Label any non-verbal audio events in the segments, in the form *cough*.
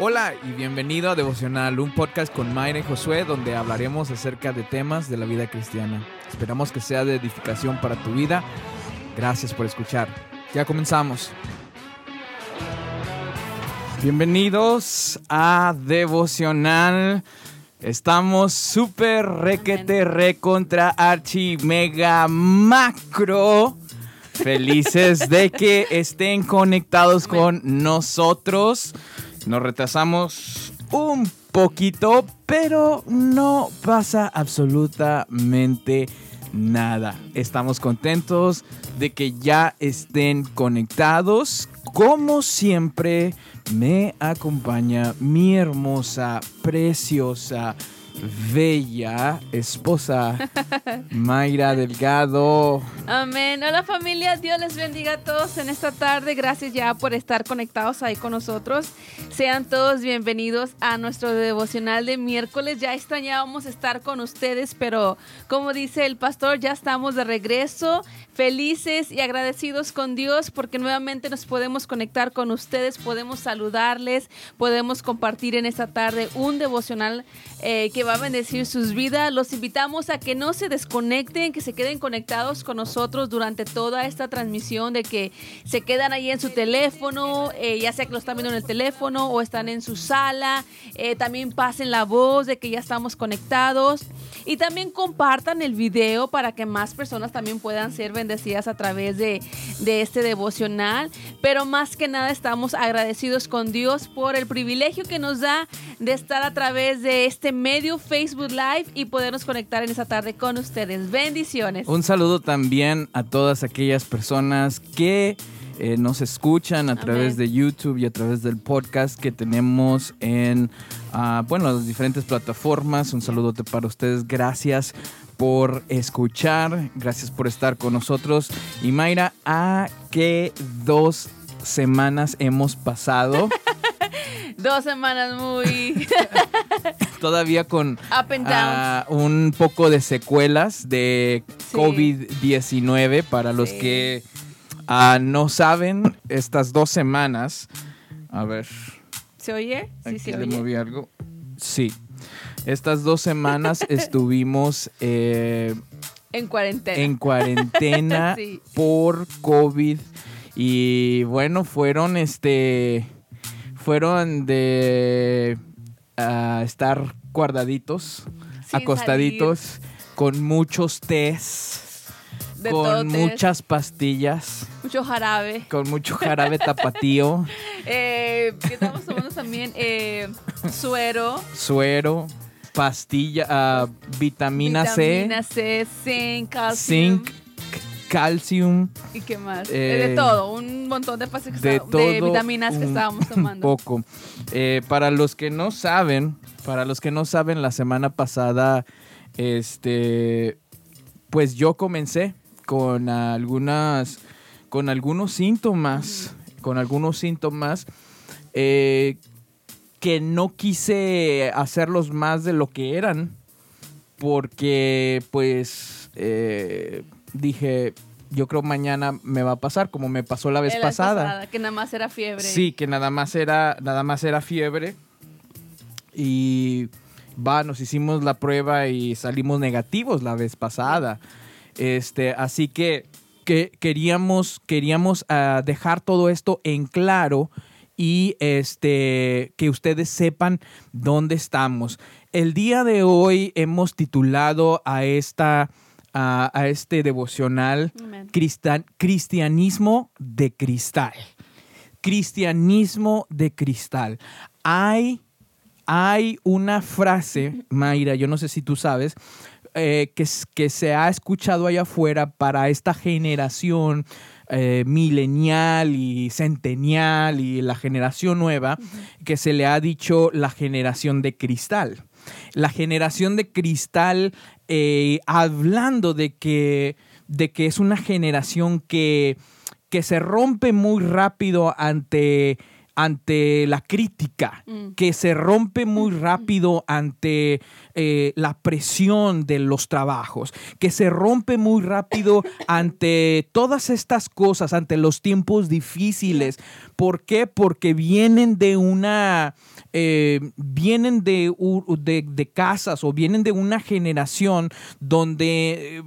Hola y bienvenido a Devocional, un podcast con Mayra y Josué donde hablaremos acerca de temas de la vida cristiana. Esperamos que sea de edificación para tu vida. Gracias por escuchar. Ya comenzamos. Bienvenidos a Devocional. Estamos súper requete re contra archi mega macro. Felices de que estén conectados con nosotros. Nos retrasamos un poquito, pero no pasa absolutamente nada. Estamos contentos de que ya estén conectados. Como siempre, me acompaña mi hermosa, preciosa, bella esposa Mayra Delgado. Amén. Hola familia, Dios les bendiga a todos en esta tarde. Gracias ya por estar conectados ahí con nosotros. Sean todos bienvenidos a nuestro devocional de miércoles. Ya extrañábamos estar con ustedes, pero como dice el pastor, ya estamos de regreso, felices y agradecidos con Dios porque nuevamente nos podemos conectar con ustedes, podemos saludarles, podemos compartir en esta tarde un devocional eh, que va a bendecir sus vidas. Los invitamos a que no se desconecten, que se queden conectados con nosotros durante toda esta transmisión, de que se quedan ahí en su teléfono, eh, ya sea que lo están viendo en el teléfono o están en su sala. Eh, también pasen la voz de que ya estamos conectados y también compartan el video para que más personas también puedan ser bendecidas a través de, de este devocional. Pero más que nada estamos agradecidos con Dios por el privilegio que nos da de estar a través de este medio Facebook Live y podernos conectar en esta tarde con ustedes. Bendiciones. Un saludo también a todas aquellas personas que eh, nos escuchan a Amén. través de YouTube y a través del podcast que tenemos en, ah, bueno, las diferentes plataformas. Un saludote para ustedes. Gracias por escuchar. Gracias por estar con nosotros. Y Mayra, ¿a qué dos semanas hemos pasado? *laughs* Dos semanas muy *laughs* Todavía con up and ah, un poco de secuelas de Sí. COVID-19 para los Sí. que ah, no saben estas dos semanas. A ver, ¿Se oye? Sí, aquí se le oye. moví algo. Sí. Estas dos semanas *laughs* estuvimos eh, En cuarentena. en cuarentena *laughs* Sí. por COVID. Y bueno, fueron este. Fueron de ah, estar guardaditos, Sin acostaditos, con muchos tés, De con muchas pastillas, Mucho jarabe. con mucho jarabe tapatío, *laughs* Eh, ¿Qué estamos tomando también? Eh, suero. suero, pastilla, ah, vitamina, Vitamina C, zinc, C, calcium. zinc, c- calcium. ¿Y qué más? Eh, Eh, de todo. Un montón de, pastillas que de de vitaminas que estábamos *laughs* tomando. poco. Eh, para los que no saben, para los que no saben, la semana pasada, este, pues yo comencé con algunas, con algunos síntomas, con algunos síntomas eh, que no quise hacerlos más de lo que eran, porque pues eh, dije, yo creo mañana me va a pasar como me pasó la vez pasada. Que nada más era fiebre. Sí, que nada más era, nada más era fiebre. Y va, nos hicimos la prueba y salimos negativos la vez pasada. Este, así que, que queríamos, queríamos ah, dejar todo esto en claro y este que ustedes sepan dónde estamos. El día de hoy hemos titulado a esta a, a este devocional cristianismo de cristal. Cristianismo de cristal. Hay, hay una frase, Mayra, yo no sé si tú sabes, eh, que, que se ha escuchado allá afuera para esta generación eh, milenial y centenial y la generación nueva, que se le ha dicho la generación de cristal. La generación de cristal, eh, hablando de que, de que es una generación que, que se rompe muy rápido ante ante la crítica, Mm. que se rompe muy rápido ante eh, la presión de los trabajos, que se rompe muy rápido *laughs* ante todas estas cosas, ante los tiempos difíciles. ¿Por qué? Porque vienen de una... eh, vienen de, de casas o vienen de una generación donde eh,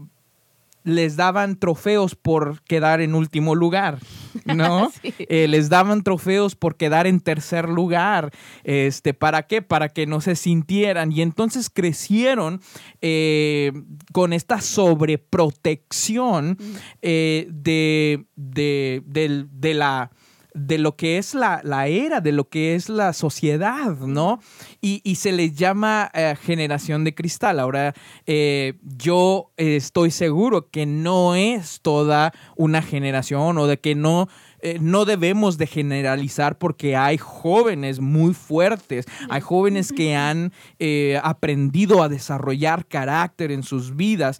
les daban trofeos por quedar en último lugar, ¿no? *laughs* Sí. Eh, les daban trofeos por quedar en tercer lugar. Este, ¿Para qué? Para que no se sintieran. Y entonces crecieron eh, con esta sobreprotección eh, de, de, de la de lo que es la, la era, de lo que es la sociedad, ¿no? Y, y se les llama eh, generación de cristal. Ahora, eh, yo eh, estoy seguro que no es toda una generación o de que no, no debemos de generalizar porque hay jóvenes muy fuertes, hay jóvenes que han aprendido a desarrollar carácter en sus vidas.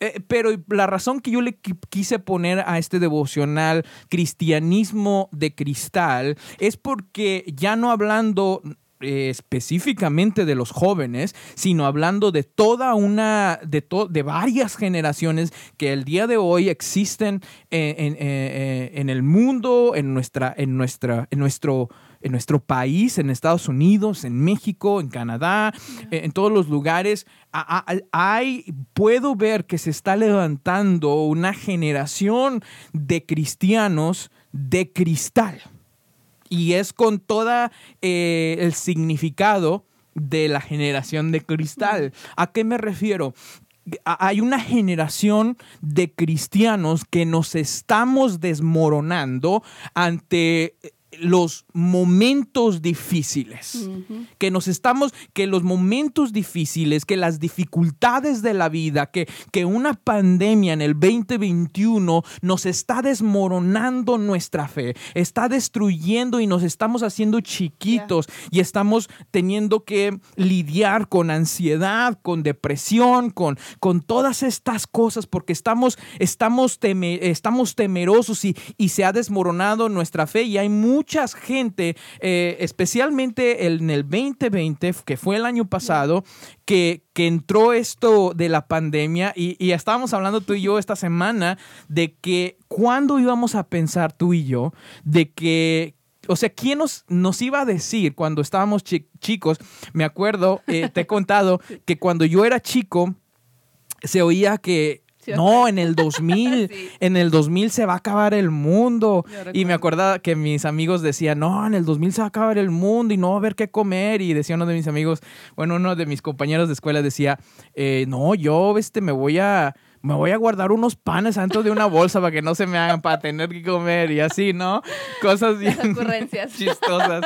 Eh, pero la razón que yo le qui- quise poner a este devocional cristianismo de cristal es porque ya no hablando eh, específicamente de los jóvenes, sino hablando de toda una, de, to- de varias generaciones que el día de hoy existen en, en- eh, en el mundo, en, nuestra, en, nuestra, en nuestro en nuestro país, en Estados Unidos, en México, en Canadá, eh, en todos los lugares, hay, puedo ver que se está levantando una generación de cristianos de cristal. Y es con todo el significado de la generación de cristal. ¿A qué me refiero? Hay una generación de cristianos que nos estamos desmoronando ante los momentos difíciles que nos estamos, que los momentos difíciles, que las dificultades de la vida, que, que una pandemia en el 2021 nos está desmoronando nuestra fe, está destruyendo y nos estamos haciendo chiquitos y estamos teniendo que lidiar con ansiedad, con depresión, con, con todas estas cosas porque estamos, estamos, teme- estamos temerosos y, y se ha desmoronado nuestra fe y hay mucha gente, eh, especialmente en el 2020, que fue el año pasado, que, que entró esto de la pandemia y, estábamos hablando tú y yo esta semana de que cuándo íbamos a pensar tú y yo de que o sea, ¿quién nos, nos iba a decir cuando estábamos chi- chicos? Me acuerdo, eh, te he contado que cuando yo era chico, se oía que no, en el 2000, *laughs* Sí. en el 2000 se va a acabar el mundo. Y me acordaba que mis amigos decían, no, en el 2000 se va a acabar el mundo y no va a haber qué comer. Y decía uno de mis amigos, bueno, uno de mis compañeros de escuela decía, eh, no, yo este, me voy a... Me voy a guardar unos panes dentro de una bolsa para que no se me hagan para tener que comer y así, ¿no? Cosas bien ocurrencias. *laughs* chistosas.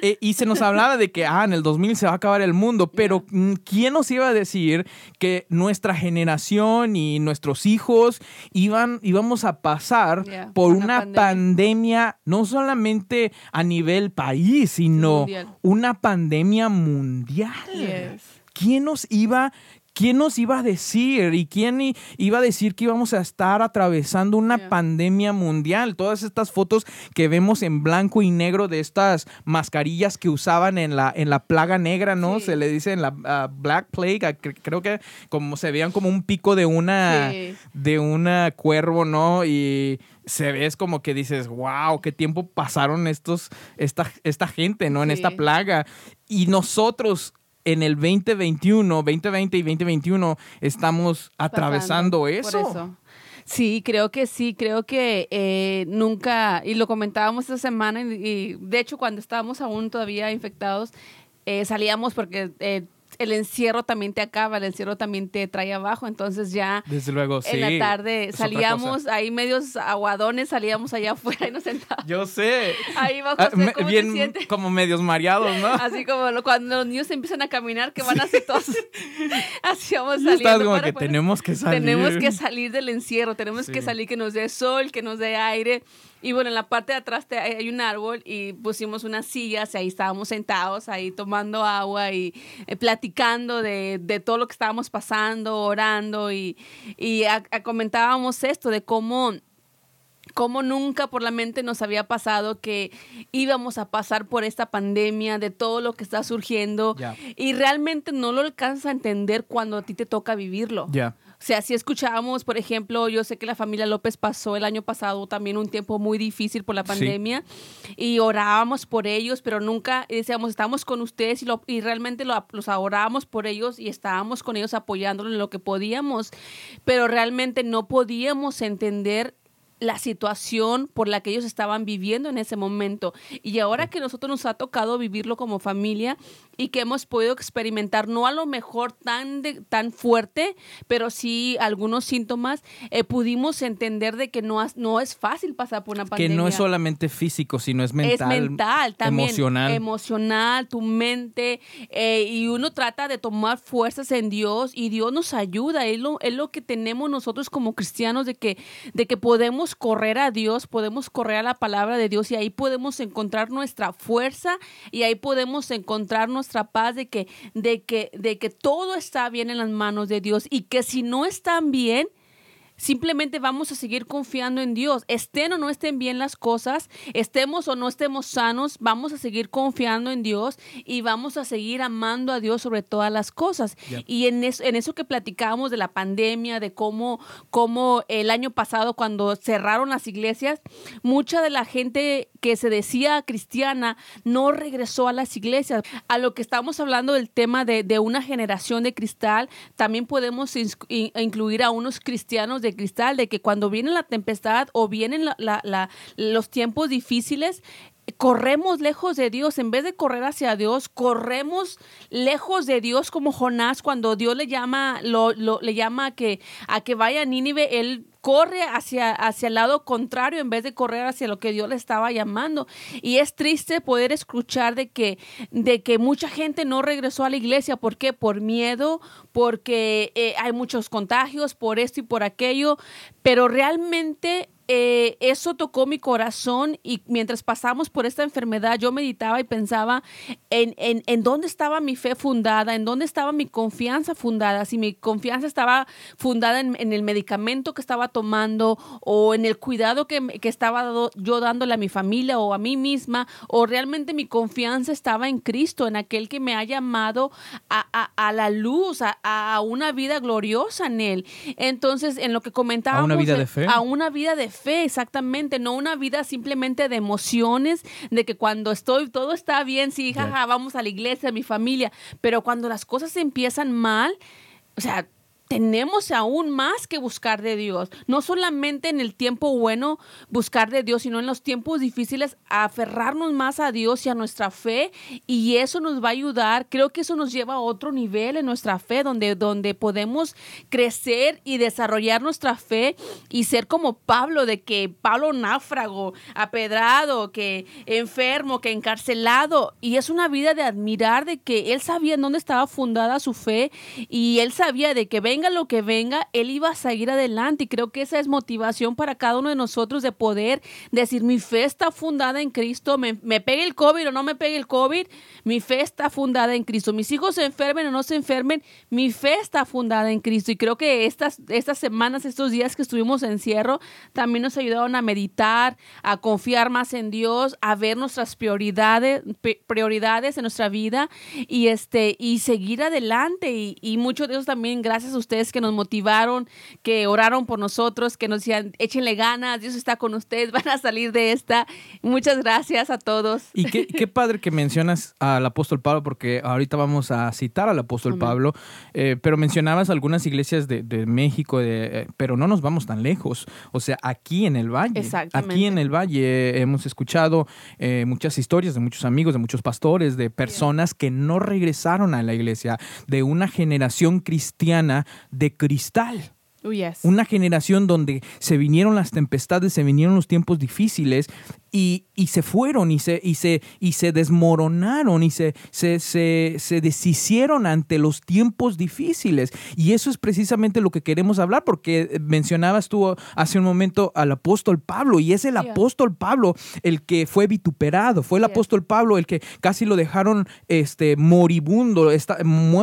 Eh, y se nos hablaba de que, ah, en el 2000 se va a acabar el mundo, pero mm, ¿quién nos iba a decir que nuestra generación y nuestros hijos iban, íbamos a pasar Yeah, por una una pandemia. pandemia. no solamente a nivel país, sino Mundial. una pandemia mundial? Yes. ¿Quién nos iba ¿Quién nos iba a decir? ¿Y quién iba a decir que íbamos a estar atravesando una pandemia mundial? Todas estas fotos que vemos en blanco y negro de estas mascarillas que usaban en la, en la plaga negra, ¿no? Sí. Se le dice en la Black Plague, cre- creo que como se veían como un pico de una, Sí. de una cuervo, ¿no? Y se ve es como que dices, wow, qué tiempo pasaron estos, esta, esta gente, ¿no? En esta plaga. Y nosotros en el 2021, 2020 y 2021 estamos atravesando Pasando eso. por eso. Sí, creo que sí, creo que eh, nunca, y lo comentábamos esta semana, y, y de hecho cuando estábamos aún todavía infectados, eh, salíamos porque eh, el encierro también te acaba, el encierro también te trae abajo, entonces ya Desde luego, sí. en la tarde salíamos ahí medios aguadones, salíamos allá afuera y nos sentábamos. Yo sé. Ahí va Ah, me- ¿cómo bien como medios mareados, ¿no? Así como lo- cuando los niños empiezan a caminar, que van así todos. *laughs* así vamos saliendo. estás como para que afuera. tenemos que salir. Tenemos que salir del encierro, tenemos Sí. que salir que nos dé sol, que nos dé aire. Y bueno, en la parte de atrás te- hay un árbol y pusimos unas sillas y ahí estábamos sentados, ahí tomando agua y eh, platicando de, de todo lo que estábamos pasando, orando y, y comentábamos esto de cómo como nunca por la mente nos había pasado que íbamos a pasar por esta pandemia, de todo lo que está surgiendo, y realmente no lo alcanzas a entender cuando a ti te toca vivirlo. Ya. O sea, si escuchábamos, por ejemplo, yo sé que la familia López pasó el año pasado también un tiempo muy difícil por la pandemia y orábamos por ellos, pero nunca decíamos, estamos con ustedes y, lo, y realmente los orábamos por ellos y estábamos con ellos apoyándolos en lo que podíamos, pero realmente no podíamos entender la situación por la que ellos estaban viviendo en ese momento. Y ahora que nosotros nos ha tocado vivirlo como familia y que hemos podido experimentar, no a lo mejor tan, tan fuerte, pero sí algunos síntomas, eh, pudimos entender de que no, no es fácil pasar por una pandemia. Que no es solamente físico, sino es mental. Es mental también. Emocional. Emocional, tu mente. Eh, y uno trata de tomar fuerzas en Dios y Dios nos ayuda. Es lo, es lo que tenemos nosotros como cristianos de que, de que podemos correr a Dios, podemos correr a la palabra de Dios y ahí podemos encontrar nuestra fuerza y ahí podemos encontrar nuestra paz de que, de que, de que todo está bien en las manos de Dios y que si no están bien, Simplemente vamos a seguir confiando en Dios. Estén o no estén bien las cosas, estemos o no estemos sanos, vamos a seguir confiando en Dios y vamos a seguir amando a Dios sobre todas las cosas. Y en eso, en eso que platicábamos de la pandemia, de cómo, cómo el año pasado cuando cerraron las iglesias, mucha de la gente que se decía cristiana no regresó a las iglesias. A lo que estamos hablando del tema de, de una generación de cristal, también podemos incluir a unos cristianos de cristal, de que cuando viene la tempestad o vienen los tiempos difíciles, corremos lejos de Dios, en vez de correr hacia Dios, corremos lejos de Dios como Jonás cuando Dios le llama, lo, le llama a que, a que vaya a Nínive, él corre hacia, hacia el lado contrario en vez de correr hacia lo que Dios le estaba llamando. Y es triste poder escuchar de que, de que mucha gente no regresó a la iglesia. ¿Por qué? Por miedo, porque eh, hay muchos contagios, por esto y por aquello. Pero realmente eh, eso tocó mi corazón y mientras pasamos por esta enfermedad yo meditaba y pensaba en, en, en, dónde estaba mi fe fundada, en dónde estaba mi confianza fundada, si mi confianza estaba fundada en, en el medicamento que estaba tomando o en el cuidado que, que estaba yo dándole a mi familia o a mí misma, o realmente mi confianza estaba en Cristo, en aquel que me ha llamado a, a, a la luz, a, a, una vida gloriosa en Él. Entonces, en lo que comentábamos... A una vida de fe. A una vida de fe fe, exactamente, no una vida simplemente de emociones, de que cuando estoy, todo está bien, sí, jaja, vamos a la iglesia, mi familia, pero cuando las cosas empiezan mal, o sea, tenemos aún más que buscar de Dios. No solamente en el tiempo bueno buscar de Dios, sino en los tiempos difíciles aferrarnos más a Dios y a nuestra fe. Y eso nos va a ayudar. Creo que eso nos lleva a otro nivel en nuestra fe, donde, donde podemos crecer y desarrollar nuestra fe y ser como Pablo, de que Pablo náufrago, apedrado, que enfermo, que encarcelado. Y es una vida de admirar de que él sabía en dónde estaba fundada su fe y él sabía de que ven venga lo que venga, él iba a seguir adelante. Y creo que esa es motivación para cada uno de nosotros de poder decir, mi fe está fundada en Cristo, me, me pegue el COVID o no me pegue el COVID, mi fe está fundada en Cristo. Mis hijos se enfermen o no se enfermen, mi fe está fundada en Cristo. Y creo que estas, estas semanas, estos días que estuvimos en encierro, también nos ayudaron a meditar, a confiar más en Dios, a ver nuestras prioridades, prioridades en nuestra vida y, este, y seguir adelante. Y, y muchos de ellos también, gracias a ustedes que nos motivaron, que oraron por nosotros, que nos decían, échenle ganas, Dios está con ustedes, *laughs* van a salir de esta. Muchas gracias a todos. Y qué, qué *laughs* padre que mencionas al apóstol Pablo, porque ahorita vamos a citar al apóstol Pablo, eh, pero mencionabas algunas iglesias de, de México, de, eh, pero no nos vamos tan lejos. O sea, aquí en el Valle. Aquí en el Valle hemos escuchado eh, muchas historias de muchos amigos, de muchos pastores, de personas que no regresaron a la iglesia, de una generación cristiana de cristal. Oh, Una generación donde se vinieron las tempestades, se vinieron los tiempos difíciles y, y, se fueron y se, y se, y se desmoronaron y se, se, se, se, deshicieron ante los tiempos difíciles. Y eso es precisamente lo que queremos hablar, porque mencionabas tú hace un momento al apóstol Pablo, y es el apóstol Pablo el que fue vituperado, fue el apóstol Pablo el que casi lo dejaron este, moribundo, está,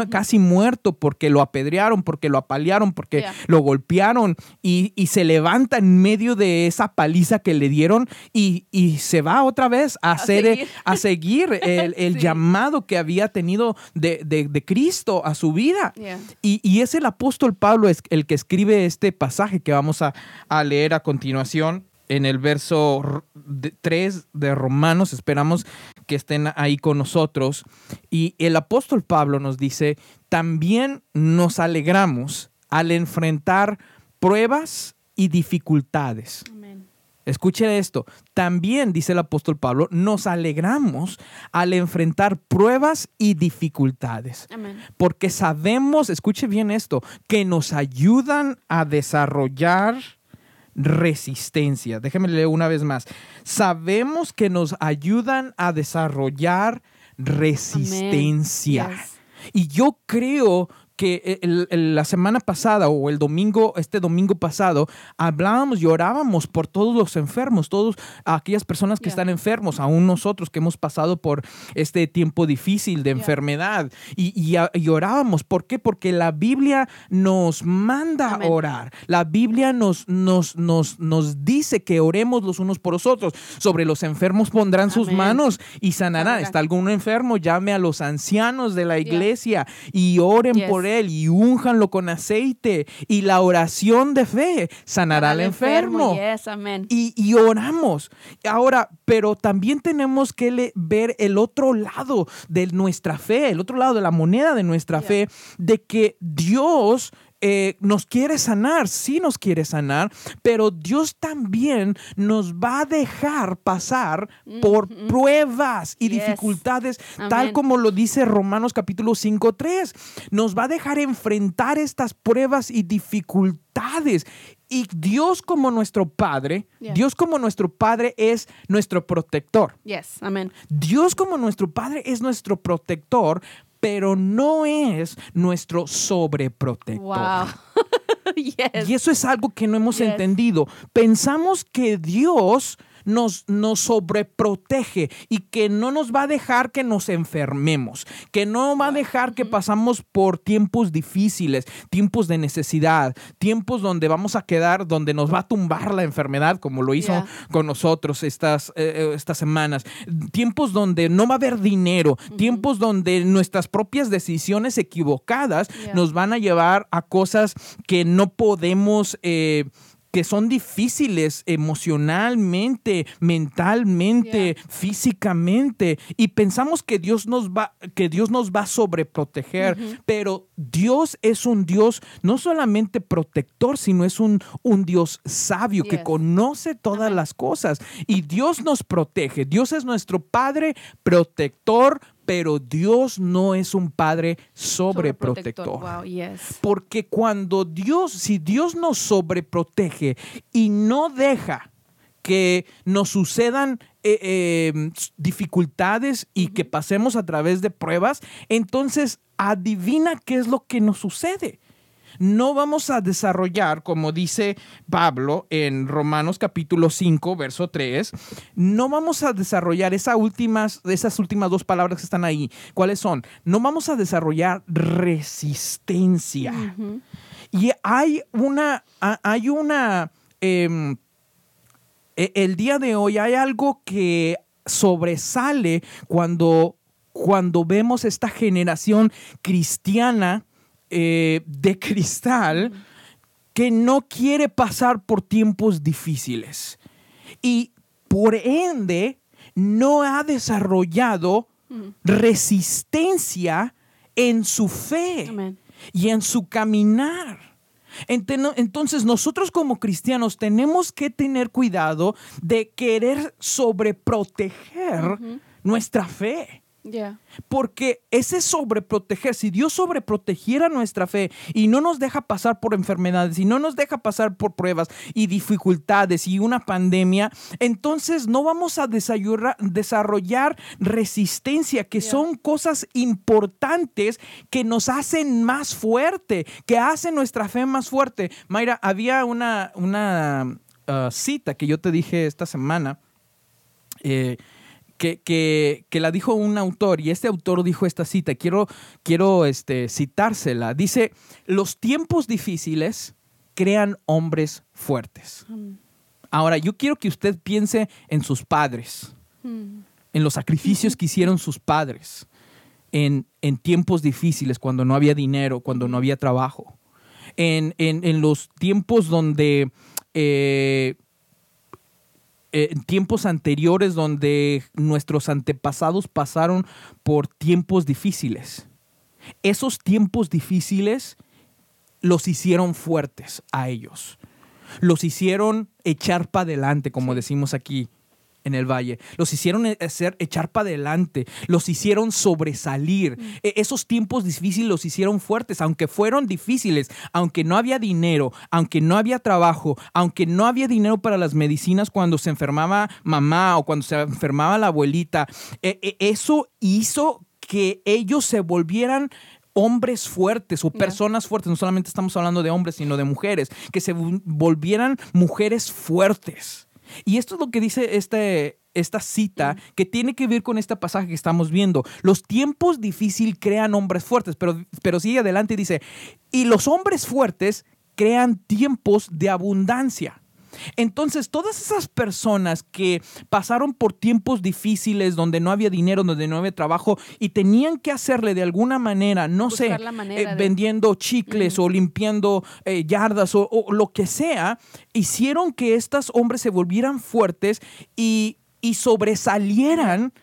casi muerto porque lo apedrearon, porque lo apalearon, porque lo golpearon y, se levanta en medio de esa paliza que le dieron y, se va otra vez a, hacer, seguir. a seguir *laughs* el, llamado que había tenido de, Cristo a su vida. Y, es el apóstol Pablo el que escribe este pasaje que vamos a, a leer a continuación en el verso 3 de Romanos. Esperamos que estén ahí con nosotros. Y el apóstol Pablo nos dice, también nos alegramos al enfrentar pruebas y dificultades. Escuche esto. También, dice el apóstol Pablo, nos alegramos al enfrentar pruebas y dificultades. Porque sabemos, escuche bien esto, que nos ayudan a desarrollar resistencia. Déjeme leer una vez más. Sabemos que nos ayudan a desarrollar resistencia. Y yo creo que la semana pasada o el domingo, este domingo pasado, hablábamos y orábamos por todos los enfermos, todas aquellas personas que están enfermos, aún nosotros que hemos pasado por este tiempo difícil de enfermedad. Y, orábamos. ¿Por qué? Porque la Biblia nos manda a orar. La Biblia nos, nos, nos, nos dice que oremos los unos por los otros. Sobre los enfermos pondrán sus manos y sanarán. ¿Está algún enfermo? Llame a los ancianos de la iglesia y oren por él y únjanlo con aceite y la oración de fe sanará al enfermo. y, oramos. Ahora, pero también tenemos que ver el otro lado de nuestra fe, el otro lado de la moneda de nuestra fe, de que Dios eh, nos quiere sanar, sí nos quiere sanar, pero Dios también nos va a dejar pasar por pruebas y dificultades, tal como lo dice Romanos capítulo 5, 3. Nos va a dejar enfrentar estas pruebas y dificultades. Y Dios como nuestro Padre, Dios como nuestro Padre es nuestro protector. Yes, amén. Dios como nuestro Padre es nuestro protector, pero no es nuestro sobreprotector. *laughs* Y eso es algo que no hemos entendido. Pensamos que Dios nos, nos sobreprotege y que no nos va a dejar que nos enfermemos, que no va a dejar que pasamos por tiempos difíciles, tiempos de necesidad, tiempos donde vamos a quedar, donde nos va a tumbar la enfermedad, como lo hizo con nosotros estas, eh, eh, estas semanas, tiempos donde no va a haber dinero, tiempos donde nuestras propias decisiones equivocadas nos van a llevar a cosas que no podemos... Eh, que son difíciles emocionalmente, mentalmente, físicamente y pensamos que Dios nos va que Dios nos va a sobreproteger, pero Dios es un Dios no solamente protector, sino es un, un Dios sabio que conoce todas las cosas y Dios nos protege. Dios es nuestro Padre protector, pero Dios no es un padre sobreprotector. Porque cuando Dios, si Dios nos sobreprotege y no deja que nos sucedan eh, em, dificultades y que pasemos a través de pruebas, entonces adivina qué es lo que nos sucede no vamos a desarrollar, como dice Pablo en Romanos capítulo 5, verso 3, no vamos a desarrollar esas últimas, esas últimas dos palabras que están ahí. ¿Cuáles son? No vamos a desarrollar resistencia. Y hay una, hay una, em, e, el día de hoy hay algo que sobresale cuando, cuando vemos esta generación cristiana eh, de cristal que no quiere pasar por tiempos difíciles y por ende no ha desarrollado resistencia en su fe y en su caminar. Entonces nosotros como cristianos tenemos que tener cuidado de querer sobreproteger nuestra fe. Porque ese sobreproteger, si Dios sobreprotegiera nuestra fe y no nos deja pasar por enfermedades y no nos deja pasar por pruebas y dificultades y una pandemia, entonces no vamos a desarrollar resistencia, que son cosas importantes que nos hacen más fuerte, que hacen nuestra fe más fuerte. Mayra, había una, una uh, cita que yo te dije esta semana. Eh, que, la dijo un autor y este autor dijo esta cita, quiero, quiero este, citársela. Dice, los tiempos difíciles crean hombres fuertes. Ahora, yo quiero que usted piense en sus padres, en los sacrificios que hicieron sus padres, en, en, tiempos difíciles, cuando no había dinero, cuando no había trabajo, en, en los tiempos donde... Eh, en tiempos anteriores donde nuestros antepasados pasaron por tiempos difíciles. Esos tiempos difíciles los hicieron fuertes a ellos. Los hicieron echar para adelante, como decimos aquí en el valle. Los hicieron e-, hacer, echar para adelante, los hicieron sobresalir. Mm. E-, esos tiempos difíciles los hicieron fuertes, aunque fueron difíciles, aunque no había dinero, aunque no había trabajo, aunque no había dinero para las medicinas cuando se enfermaba mamá o cuando se enfermaba la abuelita. E-, eso hizo que ellos se volvieran hombres fuertes o personas fuertes, no solamente estamos hablando de hombres, sino de mujeres, que se volvieran mujeres fuertes. Y esto es lo que dice este, esta cita que tiene que ver con este pasaje que estamos viendo. Los tiempos difíciles crean hombres fuertes, pero, pero sigue adelante y dice, y los hombres fuertes crean tiempos de abundancia. Entonces, todas esas personas que pasaron por tiempos difíciles donde no había dinero, donde no había trabajo y tenían que hacerle de alguna manera, no sé, eh, vendiendo chicles o limpiando eh, yardas o, lo que sea, hicieron que estos hombres se volvieran fuertes y, y sobresalieran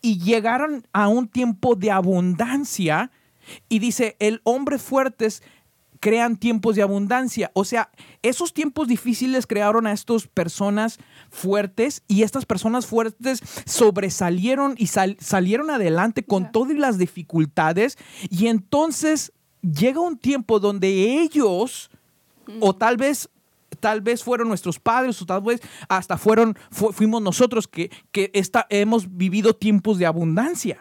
y llegaran a un tiempo de abundancia. Y dice, el hombre fuertes crean tiempos de abundancia. O sea, esos tiempos difíciles crearon a estas personas fuertes y estas personas fuertes sobresalieron y salieron adelante con todas las dificultades. Y entonces llega un tiempo donde ellos o tal vez tal vez fueron nuestros padres o tal vez hasta fueron fuimos nosotros que, que hemos vivido tiempos de abundancia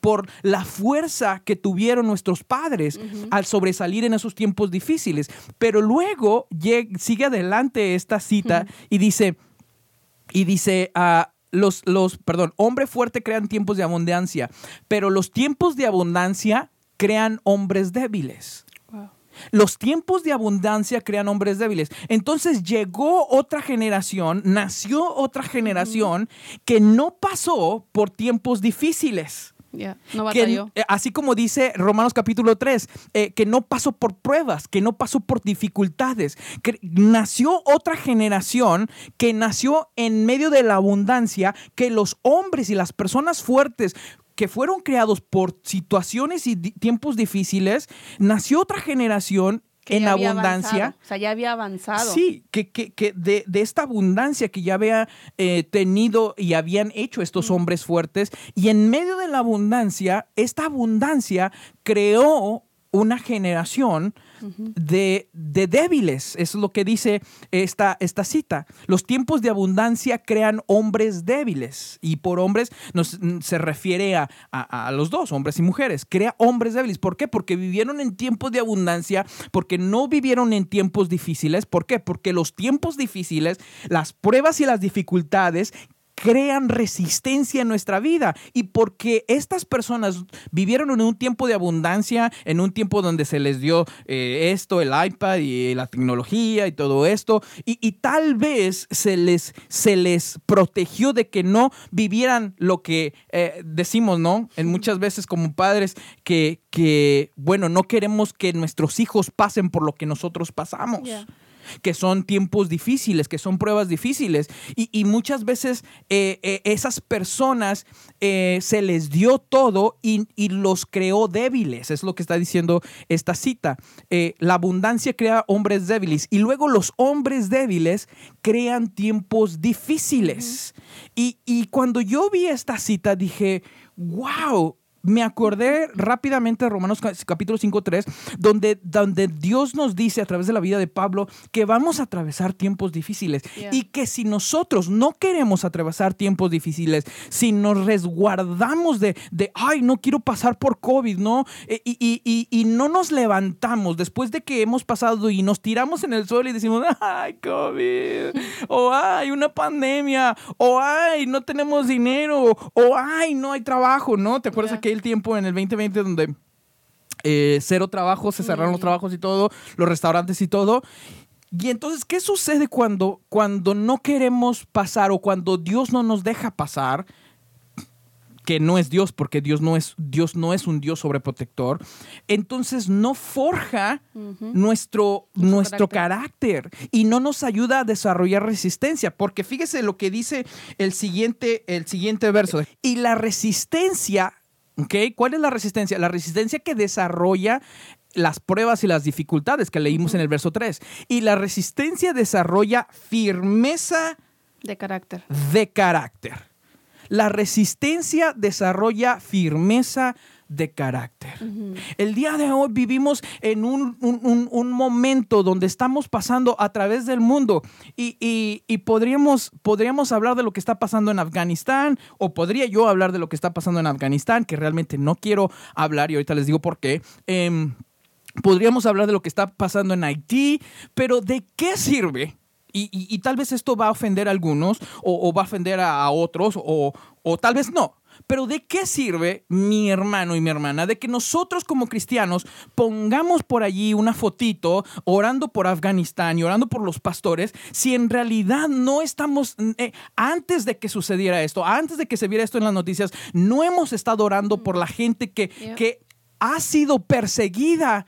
por la fuerza que tuvieron nuestros padres al sobresalir en esos tiempos difíciles. Pero luego sigue adelante esta cita y dice, y dice, uh, los, los, perdón, hombre fuerte crean tiempos de abundancia, pero los tiempos de abundancia crean hombres débiles. Los tiempos de abundancia crean hombres débiles. Entonces llegó otra generación, nació otra generación que no pasó por tiempos difíciles no eh, así como dice Romanos capítulo 3, eh, que no pasó por pruebas, que no pasó por dificultades. Que nació otra generación que nació en medio de la abundancia, que los hombres y las personas fuertes que fueron creados por situaciones y tiempos difíciles, nació otra generación en abundancia. O sea, ya había avanzado. Sí, que, que, de, esta abundancia que ya había eh, tenido y habían hecho estos hombres fuertes. Y en medio de la abundancia, esta abundancia creó una generación de, débiles. es lo que dice esta, esta cita. Los tiempos de abundancia crean hombres débiles. Y por hombres nos, se refiere a, a, los dos, hombres y mujeres. Crea hombres débiles. ¿Por qué? Porque vivieron en tiempos de abundancia, porque no vivieron en tiempos difíciles. ¿Por qué? Porque los tiempos difíciles, las pruebas y las dificultades crean resistencia en nuestra vida. Y porque estas personas vivieron en un tiempo de abundancia, en un tiempo donde se les dio eh, esto, el iPad y la tecnología y todo esto, y, tal vez se les, se les protegió de que no vivieran lo que eh, decimos, ¿no? En muchas veces como padres que, que, bueno, no queremos que nuestros hijos pasen por lo que nosotros pasamos que son tiempos difíciles, que son pruebas difíciles. Y, muchas veces eh, eh, esas personas eh, se les dio todo y, los creó débiles. Es lo que está diciendo esta cita. la abundancia crea hombres débiles y luego los hombres débiles crean tiempos difíciles. y, y cuando yo vi esta cita dije, wow, me acordé rápidamente de Romanos capítulo 5, 3, donde, donde Dios nos dice a través de la vida de Pablo que vamos a atravesar tiempos difíciles y que si nosotros no queremos atravesar tiempos difíciles, si nos resguardamos de, de ay, no quiero pasar por COVID, ¿no? E, y, y, y, no nos levantamos después de que hemos pasado y nos tiramos en el suelo y decimos, ay, COVID, *laughs* o ay, una pandemia, o ay, no tenemos dinero, o ay, no hay trabajo, ¿no? ¿Te acuerdas aquel tiempo en el 2020 donde eh, cero trabajo, se cerraron los trabajos y todo, los restaurantes y todo. Y entonces, ¿qué sucede cuando, cuando no queremos pasar o cuando Dios no nos deja pasar? que no es Dios, porque Dios no es, Dios no es un Dios sobreprotector, entonces no forja nuestro, nuestro carácter. y no nos ayuda a desarrollar resistencia, porque fíjese lo que dice el siguiente, el siguiente verso. Y la resistencia, ¿ok? ¿Cuál es la resistencia? La resistencia que desarrolla las pruebas y las dificultades que leímos en el verso 3. Y la resistencia desarrolla firmeza de carácter. De carácter. La resistencia desarrolla firmeza de carácter. El día de hoy vivimos en un, momento donde estamos pasando a través del mundo y, podríamos, podríamos hablar de lo que está pasando en Afganistán o podría yo hablar de lo que está pasando en Afganistán, que realmente no quiero hablar y ahorita les digo por qué. Em, podríamos hablar de lo que está pasando en Haití, pero ¿de qué sirve? Y, tal vez esto va a ofender a algunos o, va a ofender a, otros o, tal vez no. Pero ¿de qué sirve mi hermano y mi hermana de que nosotros como cristianos pongamos por allí una fotito orando por Afganistán y orando por los pastores si en realidad no estamos, eh, antes de que sucediera esto, antes de que se viera esto en las noticias, no hemos estado orando por la gente que, que ha sido perseguida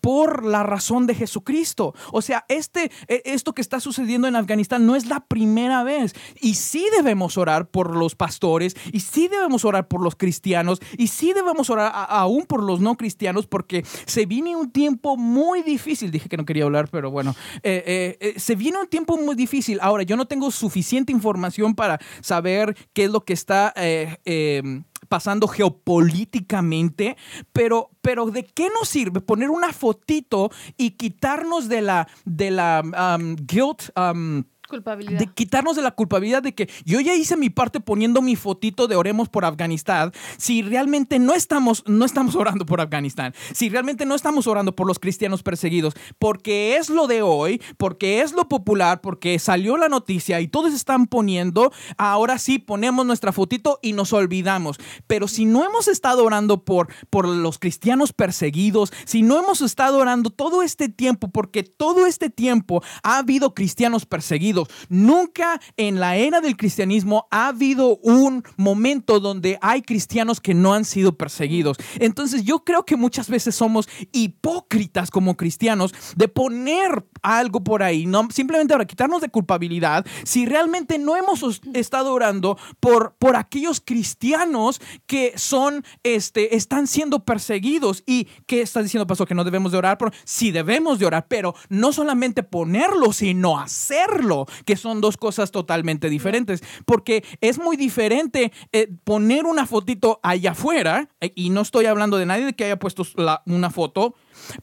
por la razón de Jesucristo. O sea, este, e, esto que está sucediendo en Afganistán no es la primera vez. Y sí debemos orar por los pastores, y sí debemos orar por los cristianos, y sí debemos orar aún por los no cristianos, porque se viene un tiempo muy difícil. Dije que no quería hablar, pero bueno, eh, eh, eh, se viene un tiempo muy difícil. Ahora, yo no tengo suficiente información para saber qué es lo que está em, pasando geopolíticamente, pero, pero ¿de qué nos sirve poner una fotito y quitarnos de la, de la um, guilt? Um, Culpabilidad. De quitarnos de la culpabilidad de que yo ya hice mi parte poniendo mi fotito de oremos por Afganistán, si realmente no estamos, no estamos *laughs* orando por Afganistán, si realmente no estamos orando por los cristianos perseguidos, porque es lo de hoy, porque es lo popular, porque salió la noticia y todos están poniendo, ahora sí ponemos nuestra fotito y nos olvidamos. Pero si no hemos estado orando por, por los cristianos perseguidos, si no hemos estado orando todo este tiempo, porque todo este tiempo ha habido cristianos perseguidos, Nunca en la era del cristianismo ha habido un momento donde hay cristianos que no han sido perseguidos. Entonces yo creo que muchas veces somos hipócritas como cristianos de poner algo por ahí, no simplemente para quitarnos de culpabilidad, si realmente no hemos estado orando por, por aquellos cristianos que son, este, están siendo perseguidos. Y que estás diciendo, pastor, que no debemos de orar, por, sí debemos de orar, pero no solamente ponerlo, sino hacerlo que son dos cosas totalmente diferentes, porque es muy diferente eh, poner una fotito allá afuera, eh, y no estoy hablando de nadie que haya puesto una foto,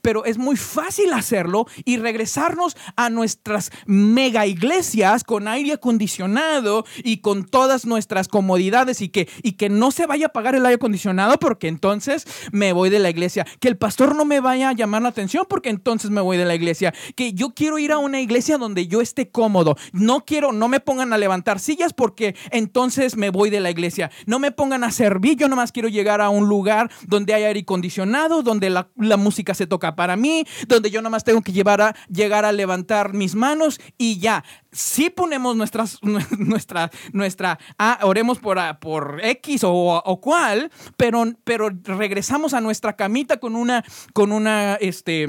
pero es muy fácil hacerlo y regresarnos a nuestras mega iglesias con aire acondicionado y con todas nuestras comodidades y que, y que no se vaya a pagar el aire acondicionado porque entonces me voy de la iglesia. Que el pastor no me vaya a llamar la atención porque entonces me voy de la iglesia. Que yo quiero ir a una iglesia donde yo esté cómodo. No quiero, no me pongan a levantar sillas porque entonces me voy de la iglesia. No me pongan a servir, yo nomás quiero llegar a un lugar donde hay aire acondicionado, donde la, la música se toca para mí, donde yo nomás tengo que llevar a, llegar a levantar mis manos y ya. Si ponemos nuestras, *laughs* nuestra, nuestra, ah, oremos por, ah, por X o, o cual, pero, pero regresamos a nuestra camita con una, con una, este,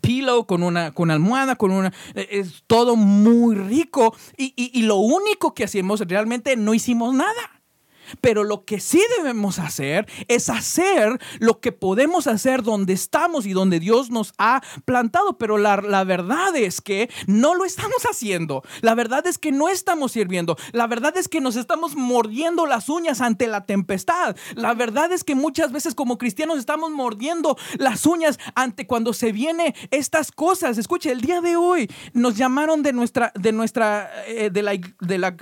pillow, con una con almohada, con una... E, es todo muy rico y, y lo único que hacemos realmente no hicimos nada. Pero lo que sí debemos hacer es hacer lo que podemos hacer donde estamos y donde Dios nos ha plantado. Pero la, verdad es que no lo estamos haciendo. La verdad es que no estamos sirviendo. La verdad es que nos estamos mordiendo las uñas ante la tempestad. La verdad es que muchas veces como cristianos estamos mordiendo las uñas ante cuando se vienen estas cosas. Escuche, el día de hoy nos llamaron de nuestra, de nuestra, eh, de la, de la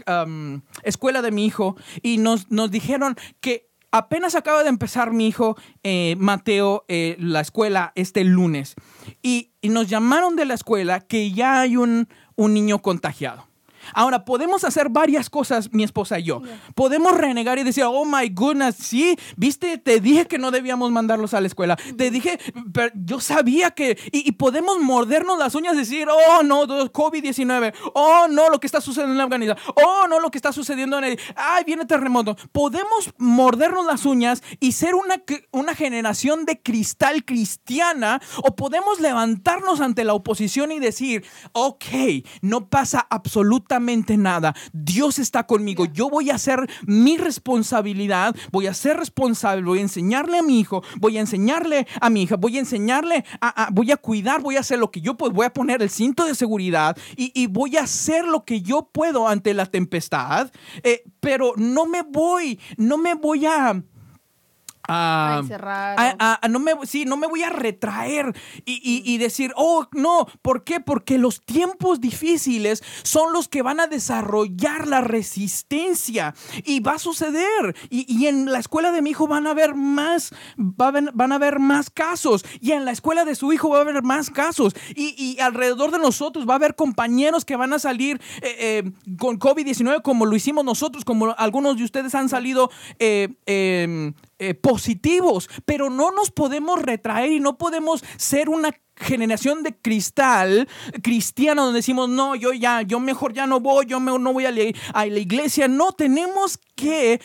escuela de mi hijo y nos nos dijeron que apenas acaba de empezar mi hijo eh, Mateo eh, la escuela este lunes y, nos llamaron de la escuela que ya hay un, un niño contagiado. Ahora, podemos hacer varias cosas, mi esposa y yo. Podemos renegar y decir, oh my goodness, sí, viste, te dije que no debíamos mandarlos a la escuela. Te dije, pero yo sabía que. Y, podemos mordernos las uñas y decir, oh no, COVID-19. Oh no, lo que está sucediendo en Afganistán. Oh no, lo que está sucediendo en el. Ay, viene terremoto. Podemos mordernos las uñas y ser una, una generación de cristal cristiana. O podemos levantarnos ante la oposición y decir, ok, no pasa absolutamente nada. Dios está conmigo. Yo voy a hacer mi responsabilidad. Voy a ser responsable. Voy a enseñarle a mi hijo. Voy a enseñarle a mi hija. Voy a enseñarle a, voy a cuidar. Voy a hacer lo que yo puedo. Voy a poner el cinto de seguridad y, voy a hacer lo que yo puedo ante la tempestad. Eh, pero no me voy, no me voy a a, no me, sí, no me voy a retraer y, decir, oh, no, ¿por qué? Porque los tiempos difíciles son los que van a desarrollar la resistencia y va a suceder. Y, en la escuela de mi hijo van a haber más, van a haber más casos y en la escuela de su hijo va a haber más casos y, alrededor de nosotros va a haber compañeros que van a salir eh, eh, con COVID-19 como lo hicimos nosotros, como algunos de ustedes han salido. Eh, em, eh, positivos, pero no nos podemos retraer y no podemos ser una generación de cristal cristiana donde decimos, no, yo ya, yo mejor ya no voy, yo no voy a, a la iglesia. No, tenemos que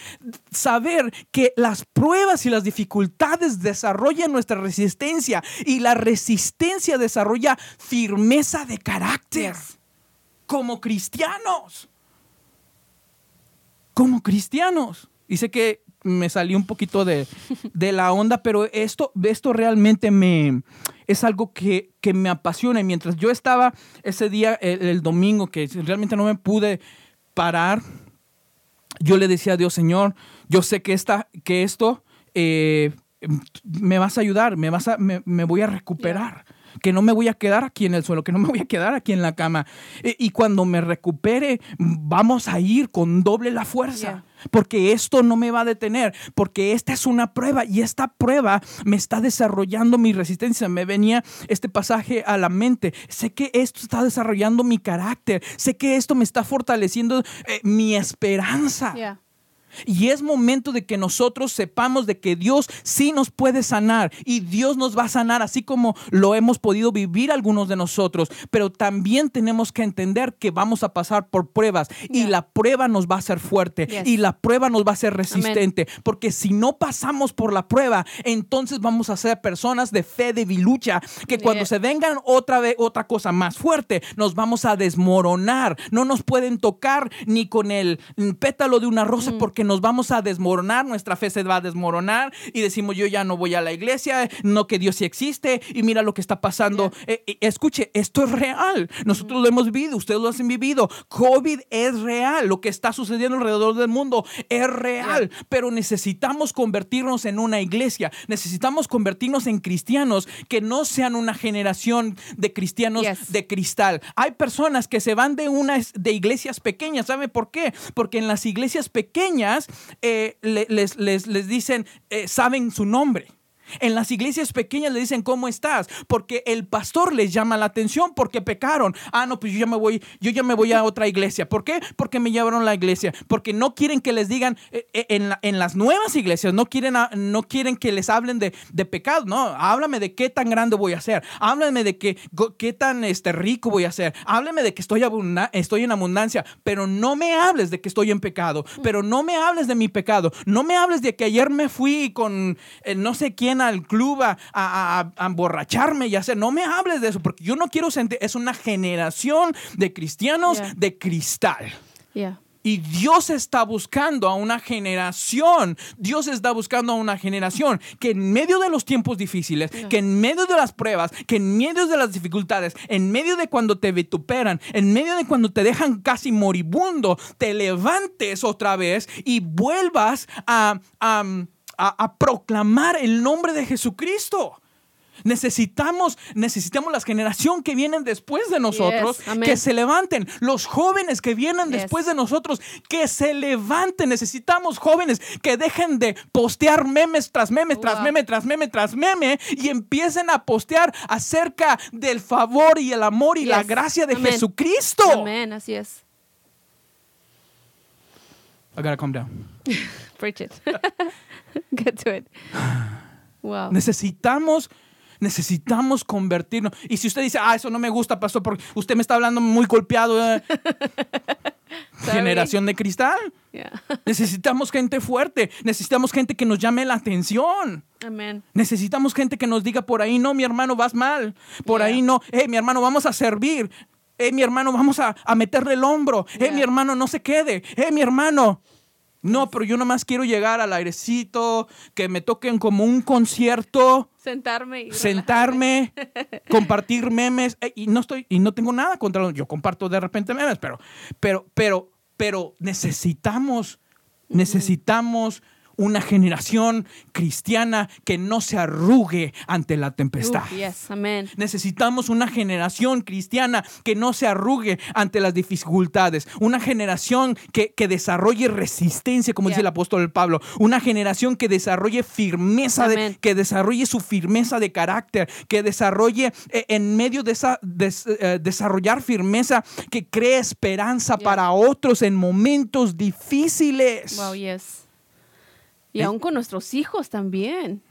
saber que las pruebas y las dificultades desarrollan nuestra resistencia y la resistencia desarrolla firmeza de carácter como cristianos. Como cristianos. Dice que me salí un poquito de, la onda, pero esto, esto realmente me es algo que, me apasiona. Y mientras yo estaba ese día, el, domingo, que realmente no me pude parar, yo le decía a Dios, Señor, yo sé que, esta, que esto eh, me vas a ayudar, me, vas a, me, voy a recuperar que no me voy a quedar aquí en el suelo, que no me voy a quedar aquí en la cama. E, y cuando me recupere, vamos a ir con doble la fuerza. Porque esto no me va a detener, porque esta es una prueba y esta prueba me está desarrollando mi resistencia. Me venía este pasaje a la mente. Sé que esto está desarrollando mi carácter, sé que esto me está fortaleciendo eh, mi esperanza. Y es momento de que nosotros sepamos de que Dios sí nos puede sanar y Dios nos va a sanar así como lo hemos podido vivir algunos de nosotros. Pero también tenemos que entender que vamos a pasar por pruebas y la prueba nos va a hacer fuerte y la prueba nos va a ser resistente. Porque si no pasamos por la prueba, entonces vamos a ser personas de fe debilucha que cuando se vengan otra vez otra cosa más fuerte, nos vamos a desmoronar. No nos pueden tocar ni con el pétalo de una rosa porque que nos vamos a desmoronar, nuestra fe se va a desmoronar y decimos yo ya no voy a la iglesia, no que Dios sí existe y mira lo que está pasando. Eh, eh, escuche, esto es real. Nosotros lo hemos vivido, ustedes lo han vivido. COVID es real, lo que está sucediendo alrededor del mundo es real, pero necesitamos convertirnos en una iglesia, necesitamos convertirnos en cristianos que no sean una generación de cristianos de cristal. Hay personas que se van de unas de iglesias pequeñas, ¿sabe por qué? Porque en las iglesias pequeñas eh, les, les, les, dicen, eh, saben su nombre. En las iglesias pequeñas le dicen cómo estás, porque el pastor les llama la atención porque pecaron. Ah, no, pues yo ya me voy, yo ya me voy a otra iglesia. ¿Por qué? Porque me llevaron a la iglesia, porque no quieren que les digan eh, eh, en, en, las nuevas iglesias, no quieren, no quieren que les hablen de, de, pecado, no, háblame de qué tan grande voy a ser, háblame de qué, qué tan este, rico voy a ser, háblame de que estoy, estoy en abundancia, pero no me hables de que estoy en pecado, pero no me hables de mi pecado, no me hables de que ayer me fui con eh, no sé quién al club a, a, emborracharme y hacer. No me hables de eso, porque yo no quiero sentir. Es una generación de cristianos de cristal. Y Dios está buscando a una generación, Dios está buscando a una generación que en medio de los tiempos difíciles, que en medio de las pruebas, que en medio de las dificultades, en medio de cuando te vituperan, en medio de cuando te dejan casi moribundo, te levantes otra vez y vuelvas a a, proclamar el nombre de Jesucristo. Necesitamos, necesitamos la generación que vienen después de nosotros que se levanten. Los jóvenes que vienen después de nosotros que se levanten. Necesitamos jóvenes que dejen de postear memes tras meme, tras meme, tras meme, tras meme y empiecen a postear acerca del favor y el amor y la gracia de Jesucristo. Amén, así es. I gotta calm down. *laughs* Preach it. *laughs* Get to it. Wow. Necesitamos, necesitamos convertirnos. Y si usted dice, ah, eso no me gusta, pastor, porque usted me está hablando muy golpeado. eh". *laughs* Generación de cristal. Yeah. Necesitamos gente fuerte. Necesitamos gente que nos llame la atención. Amen. Necesitamos gente que nos diga por ahí, no, mi hermano, vas mal. Por Yeah. ahí no, hey, mi hermano, vamos a servir. Hey, mi hermano, vamos a, a meterle el hombro. Yeah. mi hermano, no se quede. Hey, mi hermano. No, pero yo nomás quiero llegar al airecito, que me toquen como un concierto, Sentarme y sentarme, *laughs* compartir memes. Eh, y no estoy, y no tengo nada contra. Yo comparto de repente memes, pero, pero, pero, pero necesitamos, necesitamos una generación cristiana que no se arrugue ante la tempestad. Yes, amen. Necesitamos una generación cristiana que no se arrugue ante las dificultades. Una generación que, que desarrolle resistencia, como dice el apóstol Pablo. Una generación que desarrolle firmeza, de, que desarrolle su firmeza de carácter, que desarrolle eh, en medio de esa des- eh, desarrollar firmeza, que cree esperanza Yeah. para otros en momentos difíciles. Wow, yes. Y aún con nuestros hijos también.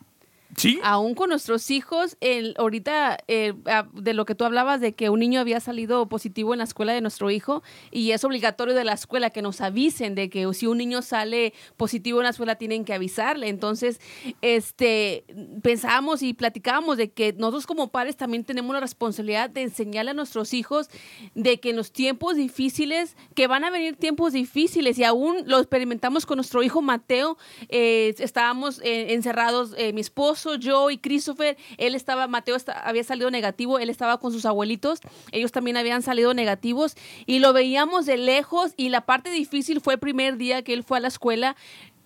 Sí. Aún con nuestros hijos, el, ahorita eh, de lo que tú hablabas de que un niño había salido positivo en la escuela de nuestro hijo y es obligatorio de la escuela que nos avisen de que si un niño sale positivo en la escuela tienen que avisarle. Entonces, este, pensábamos y platicábamos de que nosotros como padres también tenemos la responsabilidad de enseñarle a nuestros hijos de que en los tiempos difíciles, que van a venir tiempos difíciles y aún lo experimentamos con nuestro hijo Mateo, eh, estábamos eh, encerrados, eh, mi esposo, yo y Christopher, él estaba, Mateo había salido negativo, él estaba con sus abuelitos, ellos también habían salido negativos y lo veíamos de lejos y la parte difícil fue el primer día que él fue a la escuela.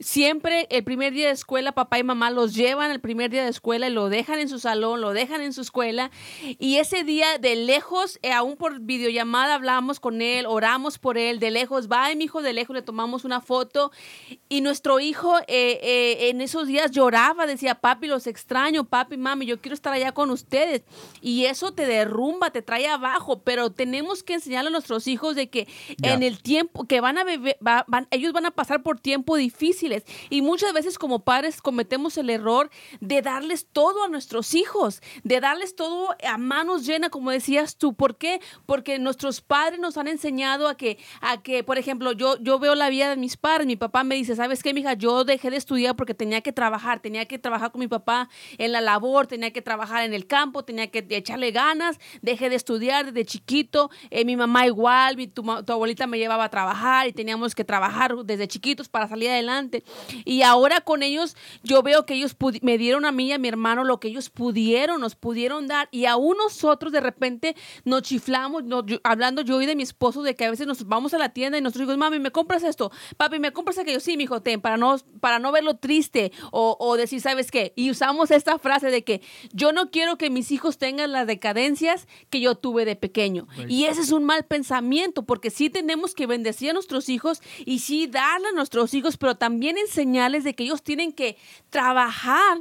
Siempre el primer día de escuela, papá y mamá los llevan el primer día de escuela y lo dejan en su salón, lo dejan en su escuela. Y ese día de lejos, eh, aún por videollamada hablamos con él, oramos por él, de lejos, va mi hijo de lejos, le tomamos una foto. Y nuestro hijo eh, eh, en esos días lloraba, decía, papi, los extraño, papi, mami, yo quiero estar allá con ustedes. Y eso te derrumba, te trae abajo, pero tenemos que enseñarle a nuestros hijos de que en el tiempo que van a beber, va- van- ellos van a pasar por tiempos y muchas veces como padres cometemos el error de darles todo a nuestros hijos, de darles todo a manos llenas, como decías tú. ¿Por qué? Porque nuestros padres nos han enseñado a que, a que por ejemplo, yo, yo veo la vida de mis padres, mi papá me dice, ¿sabes qué, mija? Yo dejé de estudiar porque tenía que trabajar, tenía que trabajar con mi papá en la labor, tenía que trabajar en el campo, tenía que echarle ganas, dejé de estudiar desde chiquito, eh, mi mamá igual, mi, tu, tu abuelita me llevaba a trabajar y teníamos que trabajar desde chiquitos para salir adelante. Y ahora con ellos, yo veo que ellos me dieron a mí y a mi hermano lo que ellos pudieron, nos pudieron dar. Y aún nosotros de repente nos chiflamos, nos- yo- hablando yo y de mi esposo, de que a veces nos vamos a la tienda y nosotros digo, mami, ¿me compras esto? Papi, ¿me compras aquello? Sí, mi hijo, ten, para no, para no verlo triste o, o decir, ¿sabes qué? Y usamos esta frase de que yo no quiero que mis hijos tengan las decadencias que yo tuve de pequeño. Y ese es un mal pensamiento, porque sí tenemos que bendecir a nuestros hijos y sí darle a nuestros hijos, pero también enseñarles de que ellos tienen que trabajar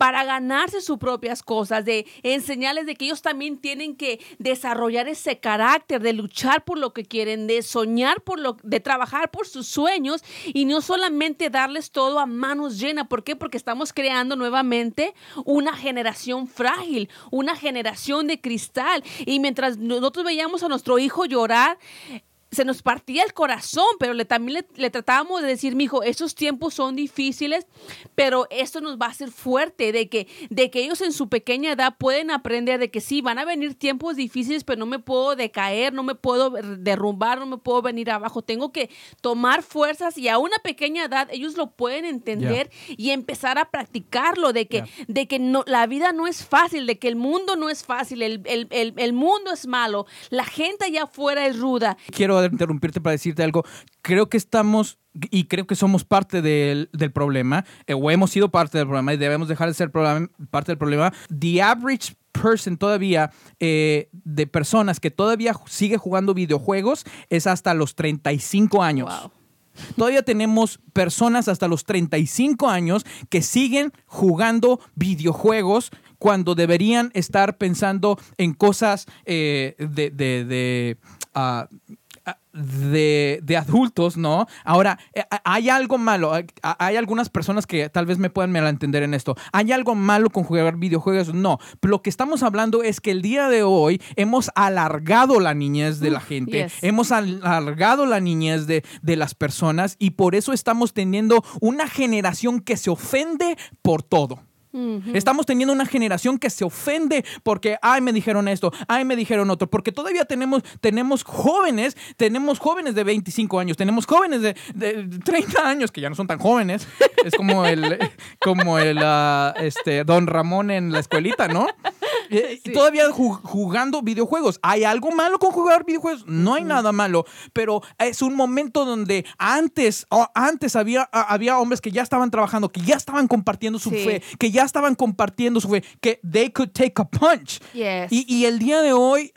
para ganarse sus propias cosas, de enseñarles de que ellos también tienen que desarrollar ese carácter, de luchar por lo que quieren, de soñar por lo, de trabajar por sus sueños y no solamente darles todo a manos llenas. ¿Por qué? Porque estamos creando nuevamente una generación frágil, una generación de cristal. Y mientras nosotros veíamos a nuestro hijo llorar, se nos partía el corazón, pero le, también le, le tratábamos de decir, mijo, esos tiempos son difíciles, pero esto nos va a hacer fuerte, de que, de que ellos en su pequeña edad pueden aprender de que sí, van a venir tiempos difíciles, pero no me puedo decaer, no me puedo derrumbar, no me puedo venir abajo, tengo que tomar fuerzas y a una pequeña edad ellos lo pueden entender y empezar a practicarlo, de que, de que no, la vida no es fácil, de que el mundo no es fácil, el, el- el- el mundo es malo, la gente allá afuera es ruda. quiero interrumpirte para decirte algo. Creo que estamos y creo que somos parte del, del problema, eh, o hemos sido parte del problema y debemos dejar de ser parte del problema. The average person todavía eh, de personas que todavía sigue jugando videojuegos es hasta los 35 años. Wow. Todavía tenemos personas hasta los 35 años que siguen jugando videojuegos cuando deberían estar pensando en cosas eh, de, de- de, ah, de, de, adultos, ¿no? Ahora, eh, hay algo malo, hay algunas personas que tal vez me puedan entender en esto. ¿Hay algo malo con jugar videojuegos? No, lo que estamos hablando es que el día de hoy hemos alargado la niñez de la gente, hemos alargado la niñez de, de las personas y por eso estamos teniendo una generación que se ofende por todo. Estamos teniendo una generación que se ofende porque, ay, me dijeron esto, ay, me dijeron otro, porque todavía tenemos, tenemos jóvenes, tenemos jóvenes de 25 años, tenemos jóvenes de, 30 años que ya no son tan jóvenes, es como el, *laughs* como el, ah, este, don Ramón en la escuelita, ¿no? *laughs* Eh, todavía jugando videojuegos. ¿Hay algo malo con jugar videojuegos? No hay nada malo, pero es un momento donde antes, antes había, había hombres que ya estaban trabajando, que ya estaban compartiendo su fe, que ya estaban compartiendo su fe, que they could take a punch. Y, el día de hoy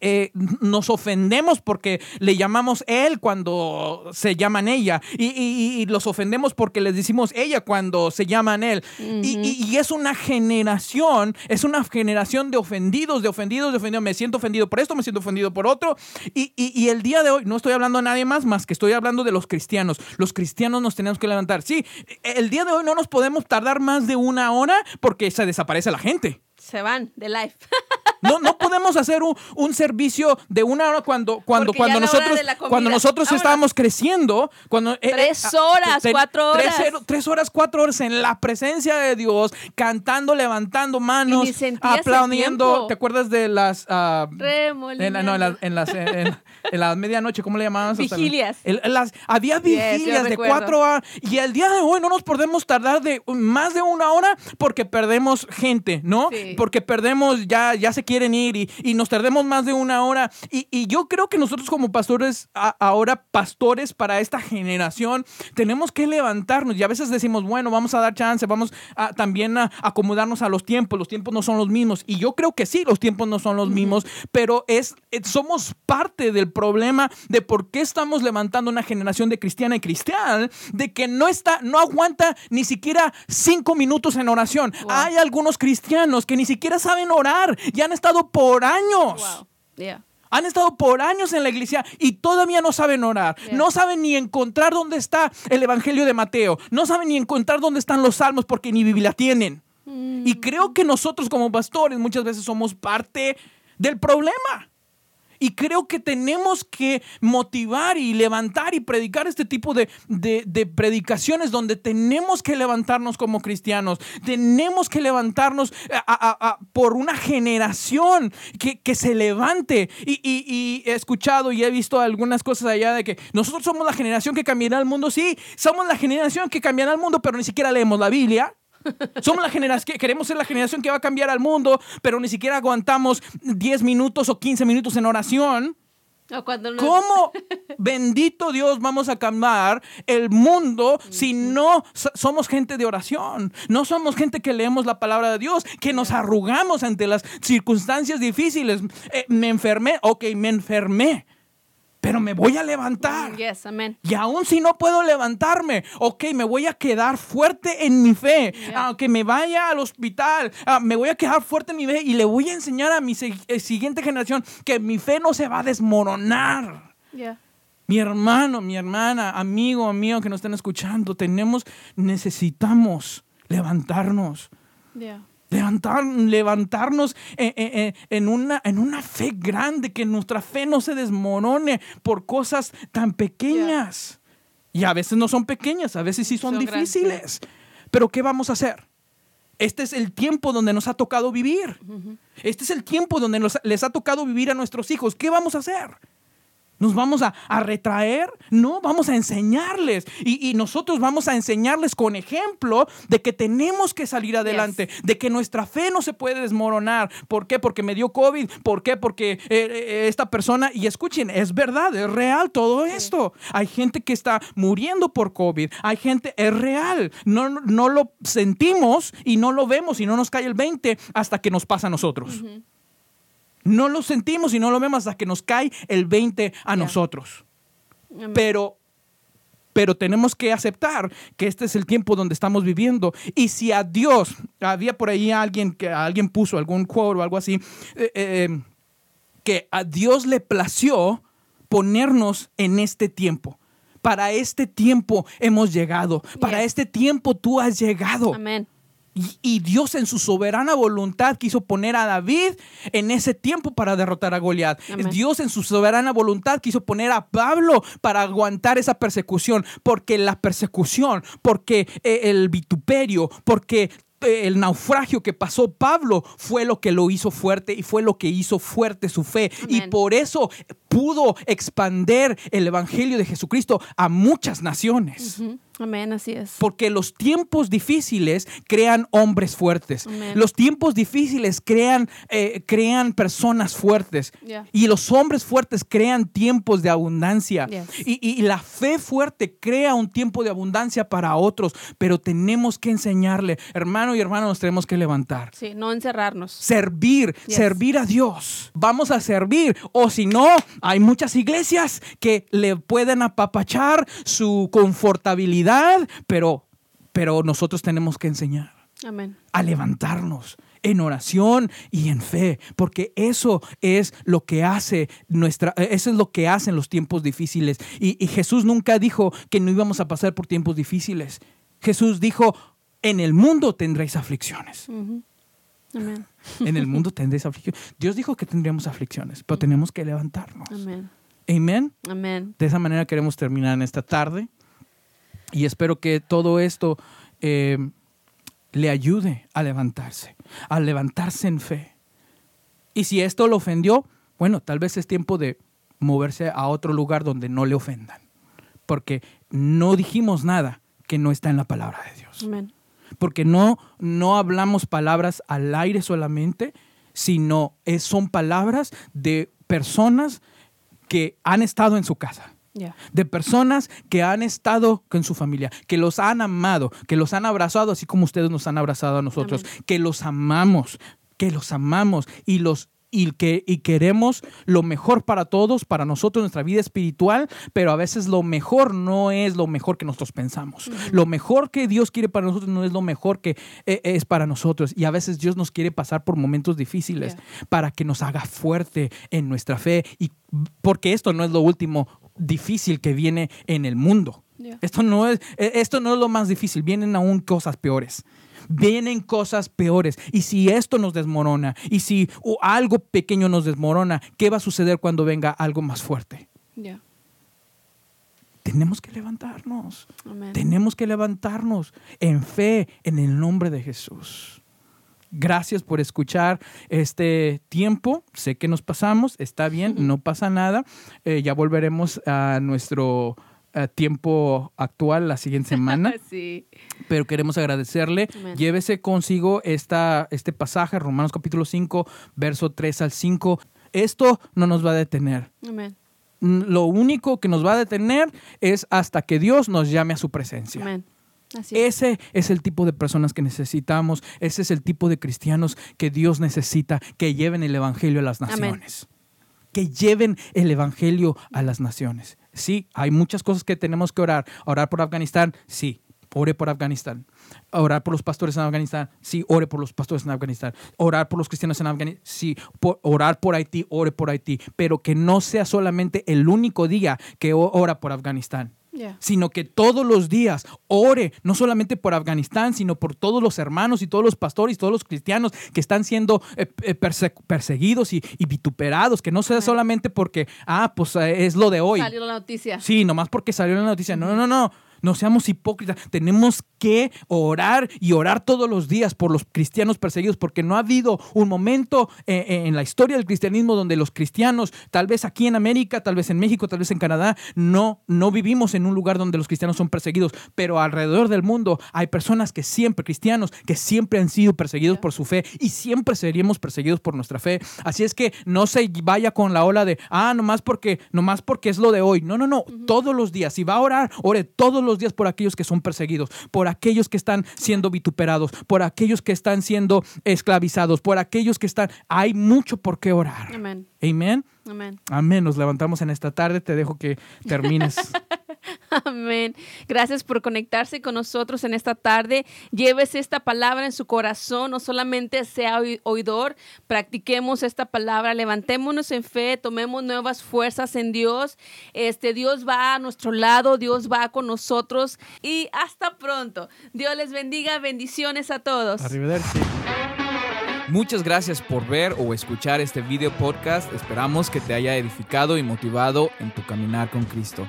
eh, nos ofendemos porque le llamamos él cuando se llaman ella y, los ofendemos porque les decimos ella cuando se llaman él. y es una generación, es una generación de ofendidos, de ofendidos, de ofendidos. Me siento ofendido por esto, me siento ofendido por otro. Y, y, el día de hoy no estoy hablando a nadie más, más que estoy hablando de los cristianos. Los cristianos nos tenemos que levantar. Sí, el día de hoy no nos podemos tardar más de una hora porque se desaparece la gente. Se van de live. *laughs* No, no podemos hacer un, servicio de una hora cuando, cuando, cuando nosotros, cuando nosotros estábamos creciendo. Cuando, eh, eh, tres ah, horas, cuatro horas. Tres, horas, cuatro horas en la presencia de Dios, cantando, levantando manos, aplaudiendo. ¿Te acuerdas de las... Uh, no, en, las, en, la medianoche, ¿cómo le llamábamos? Vigilias. las, había vigilias de cuatro horas. Y el día de hoy no nos podemos tardar de más de una hora porque perdemos gente, ¿no? Porque perdemos, ya, ya se quieren ir y, nos tardemos más de una hora. Y, yo creo que nosotros como pastores, ahora pastores para esta generación, tenemos que levantarnos y a veces decimos, bueno, vamos a dar chance, vamos a, también a acomodarnos a los tiempos, los tiempos no son los mismos. Y yo creo que sí, los tiempos no son los mismos, pero es, somos parte del problema de por qué estamos levantando una generación de cristiana y cristiana de que no está, no aguanta ni siquiera cinco minutos en oración. Hay algunos cristianos que ni siquiera saben orar, ya han estado por años. Han estado por años en la iglesia y todavía no saben orar. No saben ni encontrar dónde está el Evangelio de Mateo. No saben ni encontrar dónde están los salmos porque ni Biblia tienen. Y mm. creo que nosotros como pastores muchas veces somos parte del problema. Y creo que tenemos que motivar y levantar y predicar este tipo de, predicaciones donde tenemos que levantarnos como cristianos, tenemos que levantarnos por una generación que, se levante. Y, he escuchado y he visto algunas cosas allá de que nosotros somos la generación que cambiará el mundo. Sí, somos la generación que cambiará el mundo, pero ni siquiera leemos la Biblia. Somos la generación que queremos ser la generación que va a cambiar al mundo, pero ni siquiera aguantamos 10 minutos o 15 minutos en oración. ¿Cómo, *laughs* bendito Dios, vamos a cambiar el mundo si no somos gente de oración? No somos gente que leemos la palabra de Dios, que nos arrugamos ante las circunstancias difíciles. Eh, me enfermé, ok, me enfermé pero me voy a levantar. Yes, amen. Y aún si no puedo levantarme, ok, me voy a quedar fuerte en mi fe. Aunque me vaya al hospital, ah, me voy a quedar fuerte en mi fe y le voy a enseñar a mi eh, siguiente generación que mi fe no se va a desmoronar. Mi hermano, mi hermana, amigo, amigo que nos están escuchando, tenemos, necesitamos levantarnos. Yeah. Levantar, levantarnos en, una, en una fe grande, que nuestra fe no se desmorone por cosas tan pequeñas. Y a veces no son pequeñas, a veces sí son, difíciles. Pero ¿qué vamos a hacer? Este es el tiempo donde nos ha tocado vivir. Este es el tiempo donde les ha tocado vivir a nuestros hijos. ¿Qué vamos a hacer? ¿Nos vamos a, retraer? No, vamos a enseñarles. Y, nosotros vamos a enseñarles con ejemplo de que tenemos que salir adelante, de que nuestra fe no se puede desmoronar. ¿Por qué? Porque me dio COVID. ¿Por qué? Porque eh, eh, esta persona, y escuchen, es verdad, es real todo esto. Hay gente que está muriendo por COVID. Hay gente, es real. No, no lo sentimos y no lo vemos y no nos cae el 20 hasta que nos pasa a nosotros. No lo sentimos y no lo vemos hasta que nos cae el 20 a nosotros. Pero, pero tenemos que aceptar que este es el tiempo donde estamos viviendo. Y si a Dios, había por ahí alguien que alguien puso algún quote o algo así, eh, eh, que a Dios le plació ponernos en este tiempo. Para este tiempo hemos llegado. Para este tiempo tú has llegado. Amén. Y, y Dios en su soberana voluntad quiso poner a David en ese tiempo para derrotar a Goliat. Amén. Dios en su soberana voluntad quiso poner a Pablo para aguantar esa persecución, porque la persecución, porque eh, el vituperio, porque eh, el naufragio que pasó Pablo fue lo que lo hizo fuerte y fue lo que hizo fuerte su fe. Y por eso pudo expander el evangelio de Jesucristo a muchas naciones. Amén, así es. Porque los tiempos difíciles crean hombres fuertes. Amén. Los tiempos difíciles crean, eh, crean personas fuertes. Yeah. Y los hombres fuertes crean tiempos de abundancia. Yes. Y, y la fe fuerte crea un tiempo de abundancia para otros. Pero tenemos que enseñarle, hermano y hermano, nos tenemos que levantar. Sí, no encerrarnos. Servir, Yes. servir a Dios. Vamos a servir. O si no, hay muchas iglesias que le pueden apapachar su confortabilidad, pero, pero nosotros tenemos que enseñar Amén. a levantarnos en oración y en fe, porque eso es lo que hace nuestra, eh, eso es lo que hacen los tiempos difíciles. Y, y Jesús nunca dijo que no íbamos a pasar por tiempos difíciles. Jesús dijo, en el mundo tendréis aflicciones. Amén. En el mundo tendréis aflicciones. Dios dijo que tendríamos aflicciones, pero tenemos que levantarnos. Amén. Amén. Amén. De esa manera queremos terminar en esta tarde. Y espero que todo esto eh, le ayude a levantarse, a levantarse en fe. Y si esto lo ofendió, bueno, tal vez es tiempo de moverse a otro lugar donde no le ofendan. Porque no dijimos nada que no está en la palabra de Dios Amén. Porque no, no hablamos palabras al aire solamente, sino es- son palabras de personas que han estado en su casa, de personas que han estado con su familia, que los han amado, que los han abrazado, así como ustedes nos han abrazado a nosotros, que los amamos, que los amamos y los y que y queremos lo mejor para todos, para nosotros, nuestra vida espiritual, pero a veces lo mejor no es lo mejor que nosotros pensamos. Lo mejor que Dios quiere para nosotros no es lo mejor que eh, es para nosotros. Y a veces Dios nos quiere pasar por momentos difíciles Yeah. para que nos haga fuerte en nuestra fe. Y porque esto no es lo último difícil que viene en el mundo. Yeah. Esto no es, eh, esto no es lo más difícil, vienen aún cosas peores. Vienen cosas peores. Y si esto nos desmorona, y si o algo pequeño nos desmorona, ¿qué va a suceder cuando venga algo más fuerte? Tenemos que levantarnos. Tenemos que levantarnos en fe en el nombre de Jesús. Gracias por escuchar este tiempo. Sé que nos pasamos, está bien, *laughs* no pasa nada. Eh, ya volveremos a nuestro eh, tiempo actual la siguiente semana. *laughs* Sí. pero queremos agradecerle. Llévese consigo esta, este pasaje, Romanos capítulo 5, verso 3 al 5. Esto no nos va a detener. Amén. Mm, Lo único que nos va a detener es hasta que Dios nos llame a su presencia. Amén. Así es. Ese es el tipo de personas que necesitamos, ese es el tipo de cristianos que Dios necesita, que lleven el Evangelio a las Amén. naciones. Que lleven el Evangelio a las naciones. Sí, hay muchas cosas que tenemos que orar. Orar por Afganistán, sí, ore por Afganistán. Orar por los pastores en Afganistán, sí, ore por los pastores en Afganistán. Orar por los cristianos en Afganistán, sí, orar por Haití, ore por Haití. Pero que no sea solamente el único día que ora por Afganistán Sino que todos los días ore, no solamente por Afganistán, sino por todos los hermanos y todos los pastores y todos los cristianos que están siendo eh, eh, perse- perseguidos y, y vituperados, que no sea solamente porque, ah, pues eh, es lo de hoy. Salió la noticia. Sí, nomás porque salió la noticia. No, no, no. No seamos hipócritas. Tenemos que orar y orar todos los días por los cristianos perseguidos, porque no ha habido un momento eh, eh, en la historia del cristianismo donde los cristianos, tal vez aquí en América, tal vez en México, tal vez en Canadá, no, no vivimos en un lugar donde los cristianos son perseguidos, pero alrededor del mundo hay personas que siempre, cristianos, que siempre han sido perseguidos por su fe y siempre seríamos perseguidos por nuestra fe. Así es que no se vaya con la ola de, ah, nomás porque, nomás porque es lo de hoy. No, no, no. Todos los días. Si va a orar, ore todos los días por aquellos que son perseguidos, por aquellos que están siendo vituperados, por aquellos que están siendo esclavizados, por aquellos que están... Hay mucho por qué orar. Amén. Amén. Amén. Amén. Nos levantamos en esta tarde. Te dejo que termines. *laughs* *laughs* Amén. Gracias por conectarse con nosotros en esta tarde. Llévese esta palabra en su corazón, no solamente sea oidor, practiquemos esta palabra, levantémonos en fe, tomemos nuevas fuerzas en Dios. Este Dios va a nuestro lado, Dios va con nosotros y hasta pronto. Dios les bendiga, bendiciones a todos. Arrivederci. Muchas gracias por ver o escuchar este video podcast. Esperamos que te haya edificado y motivado en tu caminar con Cristo.